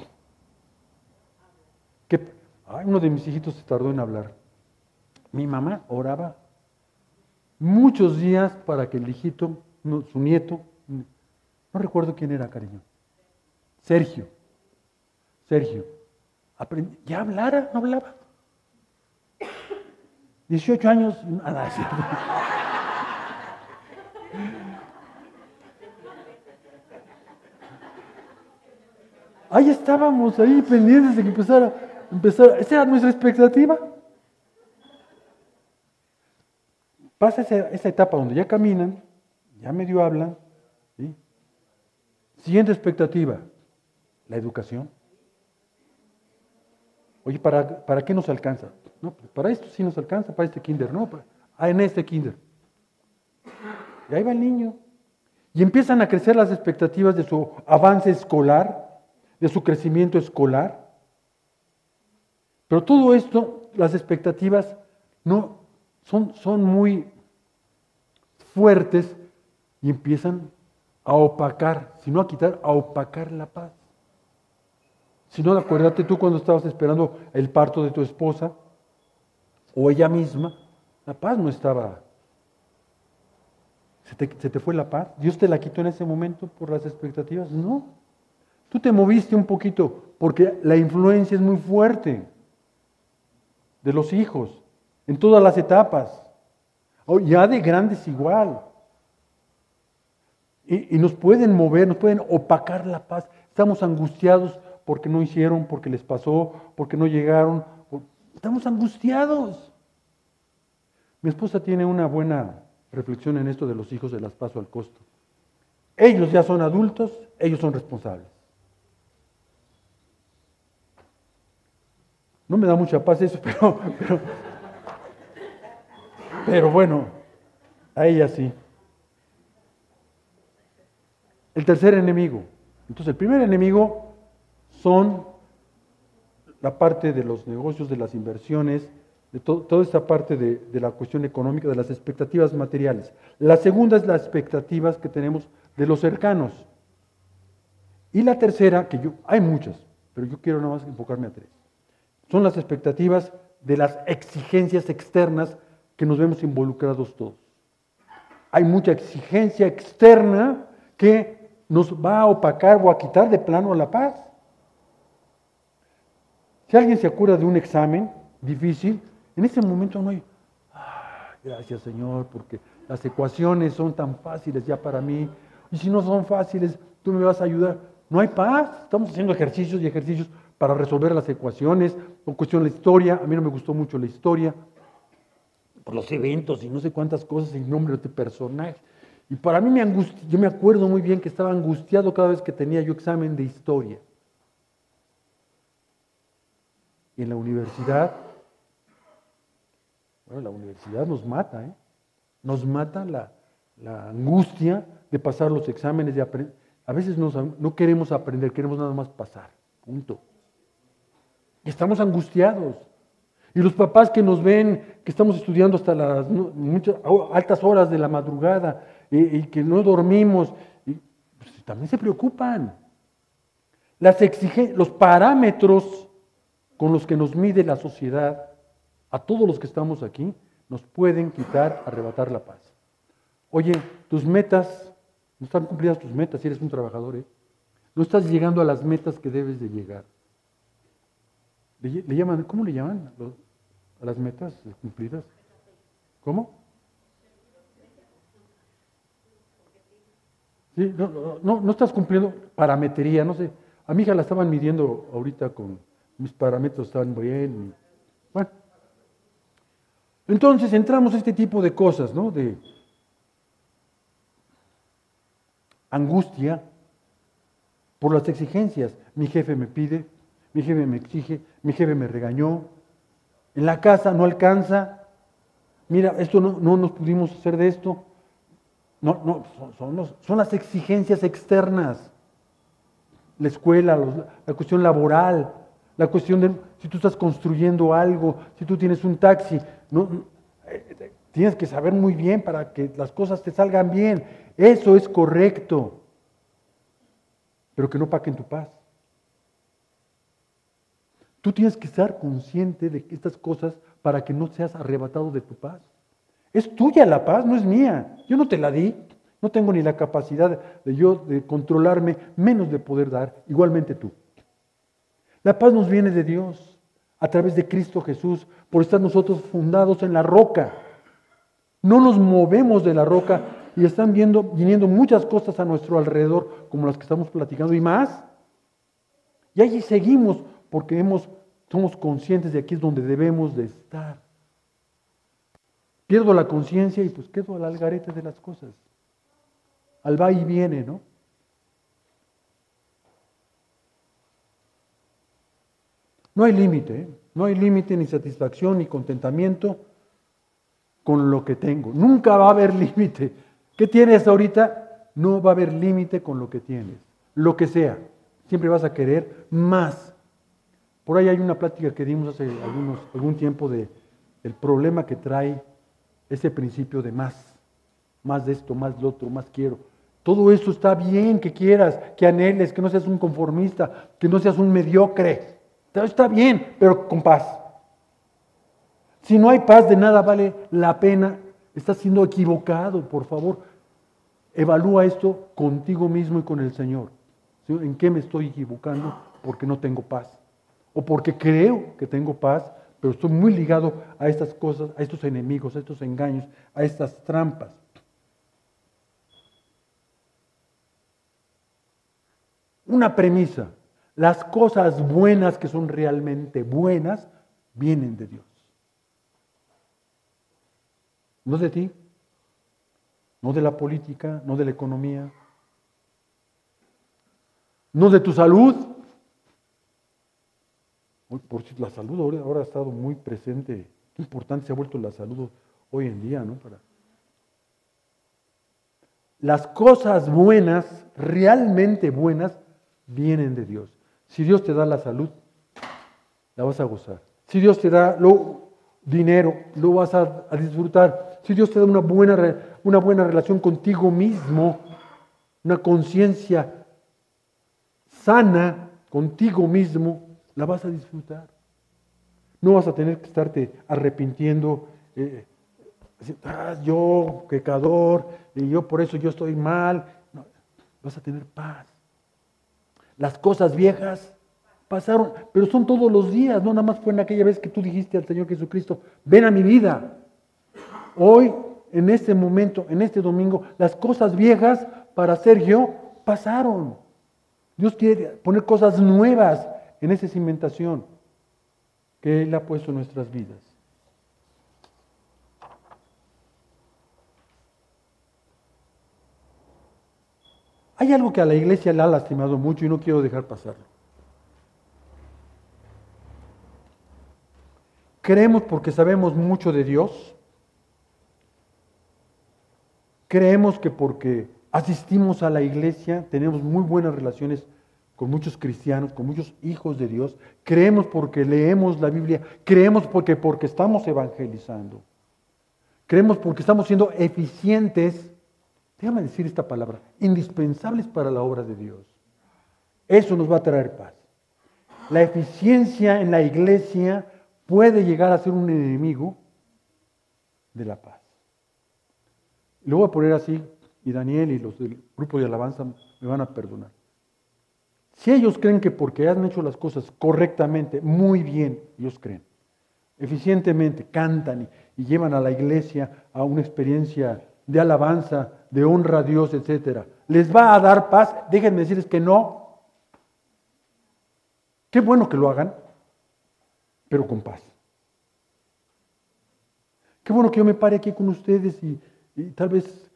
Que, ay, uno de mis hijitos se tardó en hablar. Mi mamá oraba muchos días para que el hijito, su nieto, no recuerdo quién era, cariño, Sergio. Sergio. ya hablara, no hablaba. 18 años, nada. Ahí estábamos, ahí pendientes de que empezara, empezara. Esa era nuestra expectativa. Pasa esa, etapa donde ya caminan, ya medio hablan. Siguiente expectativa, la educación. Oye, ¿para, ¿para qué nos alcanza? No, pues para esto sí nos alcanza, para este kinder, no, ah, en este kinder. Y ahí va el niño. Y empiezan a crecer las expectativas de su avance escolar, de su crecimiento escolar. Pero todo esto, las expectativas no son, son muy fuertes y empiezan a opacar, si no a quitar, a opacar la paz. Si no, acuérdate tú cuando estabas esperando el parto de tu esposa o ella misma, la paz no estaba. ¿Se te, ¿Se te, fue la paz? ¿Dios te la quitó en ese momento por las expectativas? No. Tú te moviste un poquito porque la influencia es muy fuerte de los hijos en todas las etapas. Ya de grandes igual. Y, nos pueden mover, nos pueden opacar la paz. Estamos angustiados porque no hicieron, porque les pasó, porque no llegaron. Estamos angustiados. Mi esposa tiene una buena reflexión en esto de los hijos de las paso al costo. Ellos ya son adultos, ellos son responsables. No me da mucha paz eso, pero, pero bueno, a ella sí. El tercer enemigo. Entonces, el primer enemigo son la parte de los negocios, de las inversiones, de toda esta parte de, la cuestión económica, de las expectativas materiales. La segunda es las expectativas que tenemos de los cercanos. Y la tercera, que yo, hay muchas, pero yo quiero nada más enfocarme a tres, son las expectativas de las exigencias externas que nos vemos involucrados todos. Hay mucha exigencia externa que nos va a opacar o a quitar de plano la paz. Si alguien se acuerda de un examen difícil, en ese momento no hay, gracias Señor, porque las ecuaciones son tan fáciles ya para mí, y si no son fáciles, tú me vas a ayudar. No hay paz, estamos haciendo ejercicios y ejercicios para resolver las ecuaciones, o cuestión de la historia, a mí no me gustó mucho la historia, por los eventos y no sé cuántas cosas en nombre de personajes. Y para mí me angustia, yo me acuerdo muy bien que estaba angustiado cada vez que tenía yo examen de historia. Y en la universidad, bueno, la universidad nos mata, ¿eh? Nos mata la, angustia de pasar los exámenes, de aprender. A veces no queremos aprender, queremos nada más pasar, punto. Estamos angustiados. Y los papás que nos ven, que estamos estudiando hasta las altas horas de la madrugada, y, que no dormimos, pues, también se preocupan. Las los parámetros con los que nos mide la sociedad, a todos los que estamos aquí, nos pueden quitar, arrebatar la paz. Oye, tus metas No están cumplidas tus metas si eres un trabajador. ¿eh? No estás llegando a las metas que debes de llegar. Le, llaman, ¿Cómo le llaman a las metas cumplidas? ¿Cómo? Sí, no, no, no, estás cumpliendo parametría, no sé. A mi hija la estaban midiendo ahorita con mis parámetros, estaban bien. Bueno. Entonces entramos a este tipo de cosas, ¿no? De angustia por las exigencias. Mi jefe me pide, mi jefe me exige, mi jefe me regañó. En la casa no alcanza. Mira, esto no, no nos pudimos hacer de esto. No, no, son, son, las exigencias externas. La escuela, la cuestión laboral, la cuestión de si tú estás construyendo algo, si tú tienes un taxi, no, eh, tienes que saber muy bien para que las cosas te salgan bien. Eso es correcto, pero que no paquen tu paz. Tú tienes que estar consciente de estas cosas para que no seas arrebatado de tu paz. Es tuya la paz, no es mía. Yo no te la di. No tengo ni la capacidad de yo de controlarme, menos de poder dar. Igualmente tú. La paz nos viene de Dios a través de Cristo Jesús, por estar nosotros fundados en la roca. No nos movemos de la roca y están viendo, viniendo muchas cosas a nuestro alrededor, como las que estamos platicando y más. Y allí seguimos porque hemos, somos conscientes de aquí es donde debemos de estar. Pierdo la conciencia y pues quedo al algarete de las cosas. Al va y viene, ¿no? No hay límite, ¿eh? no hay límite ni satisfacción ni contentamiento con lo que tengo. Nunca va a haber límite. ¿Qué tienes ahorita? No va a haber límite con lo que tienes. Lo que sea. Siempre vas a querer más. Por ahí hay una plática que dimos hace algún tiempo de el problema que trae ese principio de más, más de esto, más de otro, más quiero. Todo eso está bien que quieras, que anheles, que no seas un conformista, que no seas un mediocre. Está bien, pero con paz. Si no hay paz, de nada vale la pena. Estás siendo equivocado, por favor. Evalúa esto contigo mismo y con el Señor. ¿En qué me estoy equivocando? Porque no tengo paz. O porque creo que tengo paz, pero estoy muy ligado a estas cosas, a estos enemigos, a estos engaños, a estas trampas. Una premisa, las cosas buenas que son realmente buenas vienen de Dios. No de ti, no de la política, no de la economía, no de tu salud, por si la salud ahora, ha estado muy presente, qué importante se ha vuelto la salud hoy en día, ¿no? Para... Las cosas buenas, realmente buenas, vienen de Dios. Si Dios te da la salud, la vas a gozar. Si Dios te da dinero, lo vas a, a, disfrutar. Si Dios te da una buena, una buena relación contigo mismo, una conciencia sana contigo mismo, la vas a disfrutar. No vas a tener que estarte arrepintiendo, eh, ah, yo pecador, y yo por eso yo estoy mal. vas a tener paz. Las cosas viejas pasaron, pero son todos los días, no nada más fue en aquella vez que tú dijiste al Señor Jesucristo, ven a mi vida. Hoy, en este momento, en este domingo, las cosas viejas para ser yo pasaron. Dios quiere poner cosas nuevas en esa cimentación que Él ha puesto en nuestras vidas. Hay algo que a la iglesia le ha lastimado mucho y no quiero dejar pasarlo. Creemos porque sabemos mucho de Dios. Creemos que porque asistimos a la iglesia tenemos muy buenas relaciones con muchos cristianos, con muchos hijos de Dios. Creemos porque leemos la Biblia, creemos porque, porque estamos evangelizando. Creemos porque estamos siendo eficientes, déjame decir esta palabra, indispensables para la obra de Dios. Eso nos va a traer paz. La eficiencia en la iglesia puede llegar a ser un enemigo de la paz. Lo voy a poner así, y Daniel y los del grupo de alabanza me van a perdonar. Si ellos creen que porque han hecho las cosas correctamente, muy bien, ellos creen, eficientemente, cantan y, llevan a la iglesia a una experiencia de alabanza, de honra a Dios, etcétera, ¿les va a dar paz? Déjenme decirles que no. Qué bueno que lo hagan, pero con paz. Qué bueno que yo me pare aquí con ustedes y, tal vez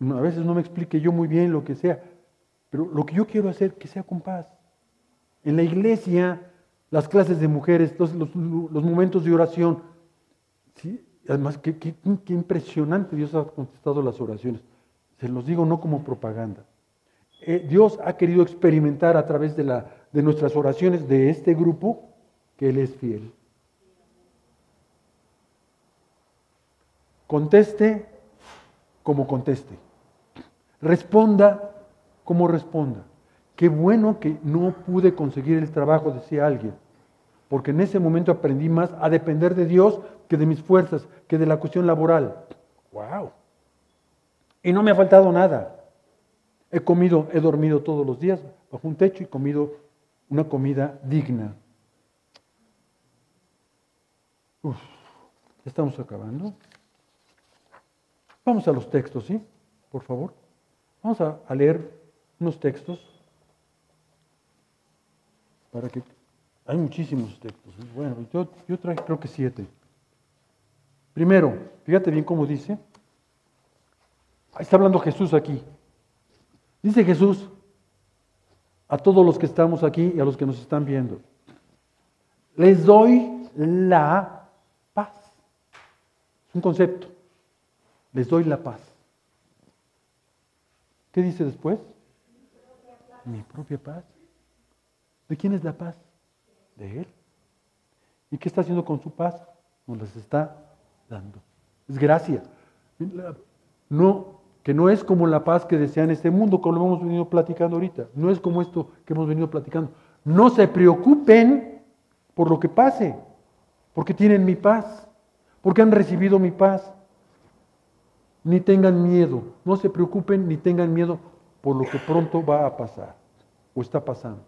a veces no me explique yo muy bien lo que sea, pero lo que yo quiero hacer, que sea con paz. En la iglesia, las clases de mujeres, los, los, momentos de oración, ¿sí? además, qué, qué, impresionante Dios ha contestado las oraciones. Se los digo no como propaganda. Eh, Dios ha querido experimentar a través de, la, de nuestras oraciones de este grupo que Él es fiel. Conteste como conteste. Responda como responda. Qué bueno que no pude conseguir el trabajo, decía alguien, porque en ese momento aprendí más a depender de Dios que de mis fuerzas, que de la cuestión laboral. ¡Wow! Y no me ha faltado nada. He comido, he dormido todos los días bajo un techo y comido una comida digna. Uf, estamos acabando. Vamos a los textos, ¿sí? Por favor. Vamos a, leer unos textos para que... Hay muchísimos textos. Bueno, yo, yo traje creo que siete. Primero, fíjate bien cómo dice. Está hablando Jesús aquí. Dice Jesús a todos los que estamos aquí y a los que nos están viendo. Les doy la paz. Es un concepto les doy la paz. ¿Qué dice después? Mi propia paz. ¿De quién es la paz? De Él. ¿Y qué está haciendo con su paz? Nos las está dando. Es gracia. No, que no es como la paz que desean este mundo, como hemos venido platicando ahorita. No es como esto que hemos venido platicando. No se preocupen por lo que pase, porque tienen mi paz, porque han recibido mi paz ni tengan miedo, no se preocupen ni tengan miedo por lo que pronto va a pasar o está pasando.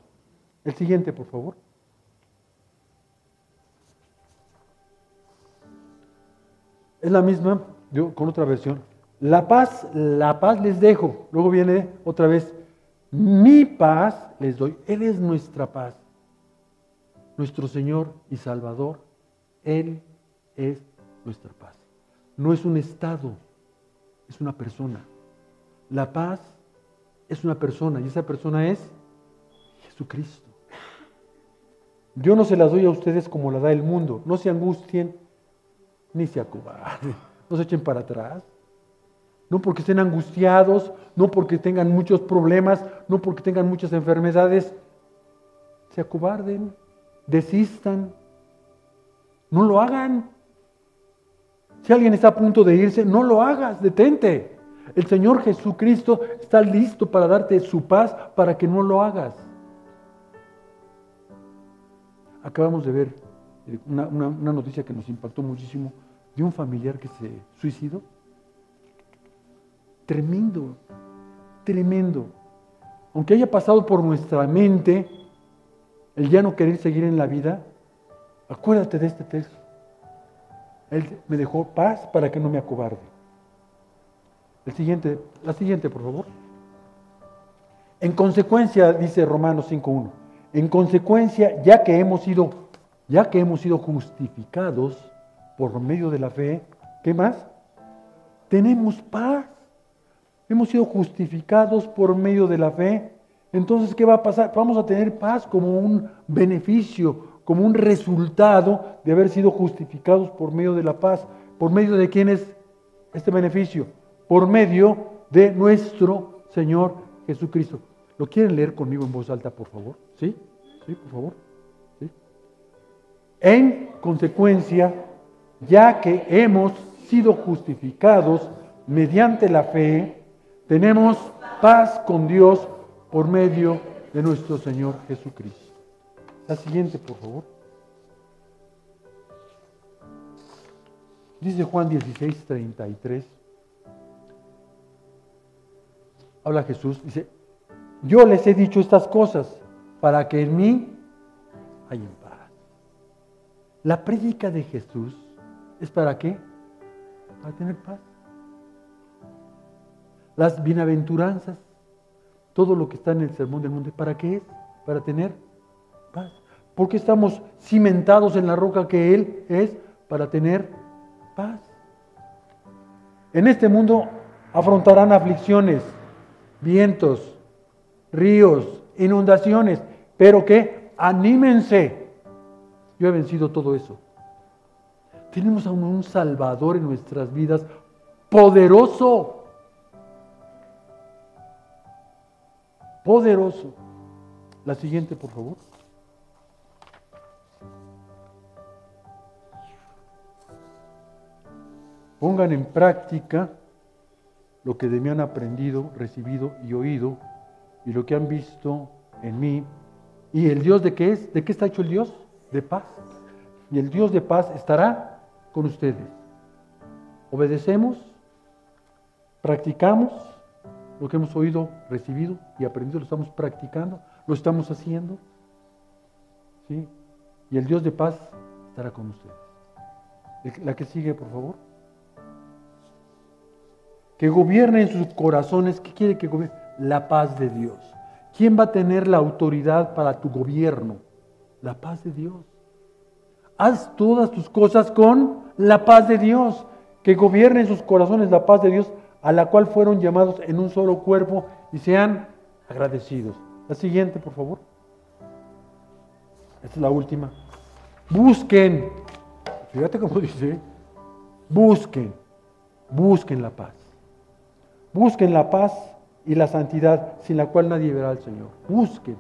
El siguiente, por favor. Es la misma, yo, con otra versión. La paz, la paz les dejo. Luego viene otra vez, mi paz les doy. Él es nuestra paz. Nuestro Señor y Salvador, Él es nuestra paz. No es un estado, es una persona. La paz es una persona y esa persona es Jesucristo. Yo no se las doy a ustedes como la da el mundo. No se angustien ni se acobarden. No se echen para atrás. No porque estén angustiados, no porque tengan muchos problemas, no porque tengan muchas enfermedades. Se acobarden, desistan. No lo hagan. Si alguien está a punto de irse, no lo hagas, detente. El Señor Jesucristo está listo para darte su paz para que no lo hagas. Acabamos de ver una, noticia que nos impactó muchísimo de un familiar que se suicidó. Tremendo, tremendo. Aunque haya pasado por nuestra mente el ya no querer seguir en la vida, acuérdate de este texto. Él me dejó paz para que no me acobarde. El siguiente, la siguiente, por favor. En consecuencia, dice Romanos 5.1, en consecuencia, ya que hemos sido, ya que hemos sido justificados por medio de la fe, ¿qué más? Tenemos paz. Hemos sido justificados por medio de la fe. Entonces, ¿qué va a pasar? Vamos a tener paz como un beneficio, como un resultado de haber sido justificados por medio de la paz. ¿Por medio de quién es este beneficio? Por medio de nuestro Señor Jesucristo. ¿Lo quieren leer conmigo en voz alta, por favor? ¿Sí? ¿Sí, por favor? En consecuencia, ya que hemos sido justificados mediante la fe, tenemos paz con Dios por medio de nuestro Señor Jesucristo. La siguiente, por favor. Dice Juan 16, 33. Habla Jesús, dice, yo les he dicho estas cosas para que en mí haya paz. La prédica de Jesús es para qué? Para tener paz. Las bienaventuranzas, todo lo que está en el sermón del mundo, ¿para qué es? Para tener paz. Porque estamos cimentados en la roca que Él es para tener paz. En este mundo afrontarán aflicciones, vientos, ríos, inundaciones, pero que anímense. Yo he vencido todo eso. Tenemos a un Salvador en nuestras vidas poderoso. Poderoso. La siguiente, por favor. Pongan en práctica lo que de mí han aprendido, recibido y oído, y lo que han visto en mí. ¿Y el Dios de qué es? ¿De qué está hecho el Dios? De paz. Y el Dios de paz estará con ustedes. Obedecemos, practicamos lo que hemos oído, recibido y aprendido, lo estamos practicando, lo estamos haciendo. ¿sí? Y el Dios de paz estará con ustedes. La que sigue, por favor que gobierne en sus corazones. ¿Qué quiere que gobierne? La paz de Dios. ¿Quién va a tener la autoridad para tu gobierno? La paz de Dios. Haz todas tus cosas con la paz de Dios. Que gobierne en sus corazones la paz de Dios, a la cual fueron llamados en un solo cuerpo y sean agradecidos. La siguiente, por favor. Esta es la última. Busquen. Fíjate cómo dice. Busquen. Busquen la paz. Busquen la paz y la santidad sin la cual nadie verá al Señor. Busquen.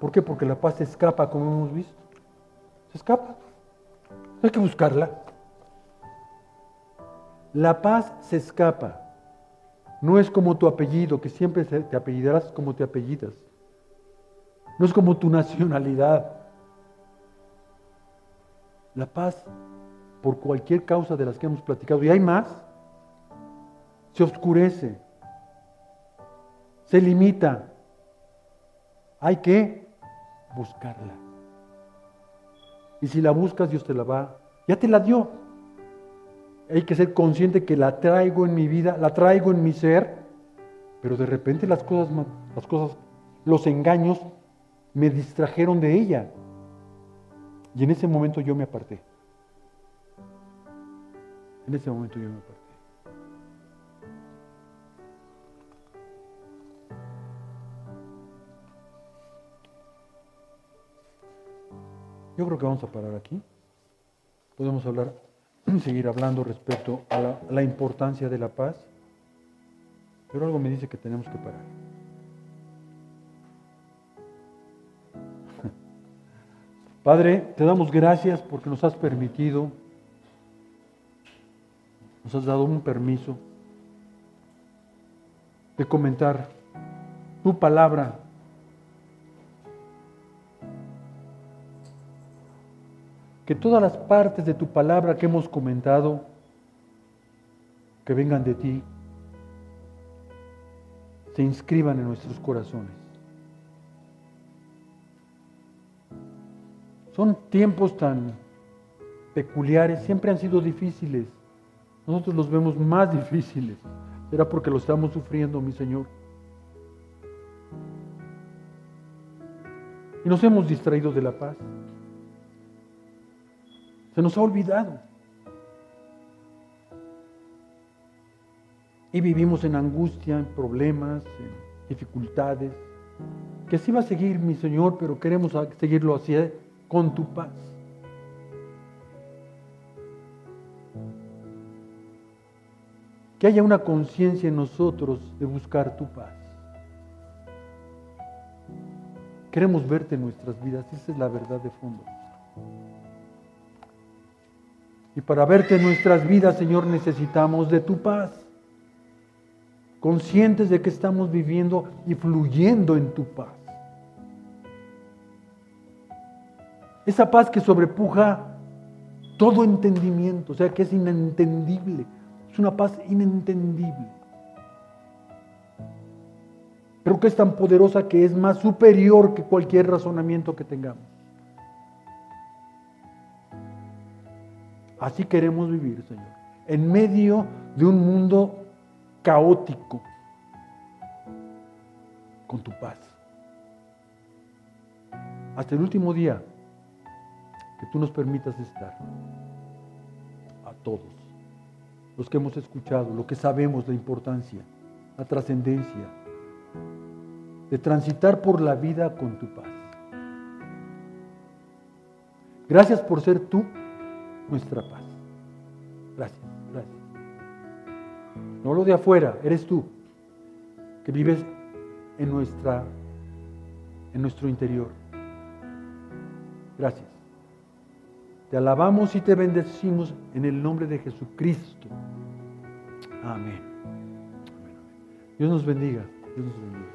¿Por qué? Porque la paz se escapa, como hemos visto. Se escapa. hay que buscarla. La paz se escapa. No es como tu apellido, que siempre te apellidarás como te apellidas. No es como tu nacionalidad. La paz, por cualquier causa de las que hemos platicado, y hay más, se oscurece, se limita. Hay que buscarla. Y si la buscas, Dios te la va. Ya te la dio. Hay que ser consciente que la traigo en mi vida, la traigo en mi ser, pero de repente las cosas, las cosas, los engaños me distrajeron de ella. Y en ese momento yo me aparté. En ese momento yo me aparté. Yo creo que vamos a parar aquí. Podemos hablar, seguir hablando respecto a la, importancia de la paz, pero algo me dice que tenemos que parar. Padre, te damos gracias porque nos has permitido, nos has dado un permiso de comentar tu palabra que todas las partes de tu palabra que hemos comentado, que vengan de ti, se inscriban en nuestros corazones. Son tiempos tan peculiares, siempre han sido difíciles. Nosotros los vemos más difíciles. Será porque lo estamos sufriendo, mi Señor. Y nos hemos distraído de la paz. Se nos ha olvidado. Y vivimos en angustia, en problemas, en dificultades. Que sí va a seguir mi Señor, pero queremos seguirlo así, con tu paz. Que haya una conciencia en nosotros de buscar tu paz. Queremos verte en nuestras vidas, esa es la verdad de fondo. Y para verte en nuestras vidas, Señor, necesitamos de tu paz. Conscientes de que estamos viviendo y fluyendo en tu paz. Esa paz que sobrepuja todo entendimiento, o sea, que es inentendible. Es una paz inentendible. pero que es tan poderosa que es más superior que cualquier razonamiento que tengamos. Así queremos vivir, Señor, en medio de un mundo caótico, con tu paz. Hasta el último día que tú nos permitas estar a todos, los que hemos escuchado, lo que sabemos, la importancia, la trascendencia de transitar por la vida con tu paz. Gracias por ser tú nuestra paz. Gracias, gracias. No lo de afuera, eres tú, que vives en, nuestra, en nuestro interior. Gracias. Te alabamos y te bendecimos en el nombre de Jesucristo. Amén. Dios nos bendiga. Dios nos bendiga.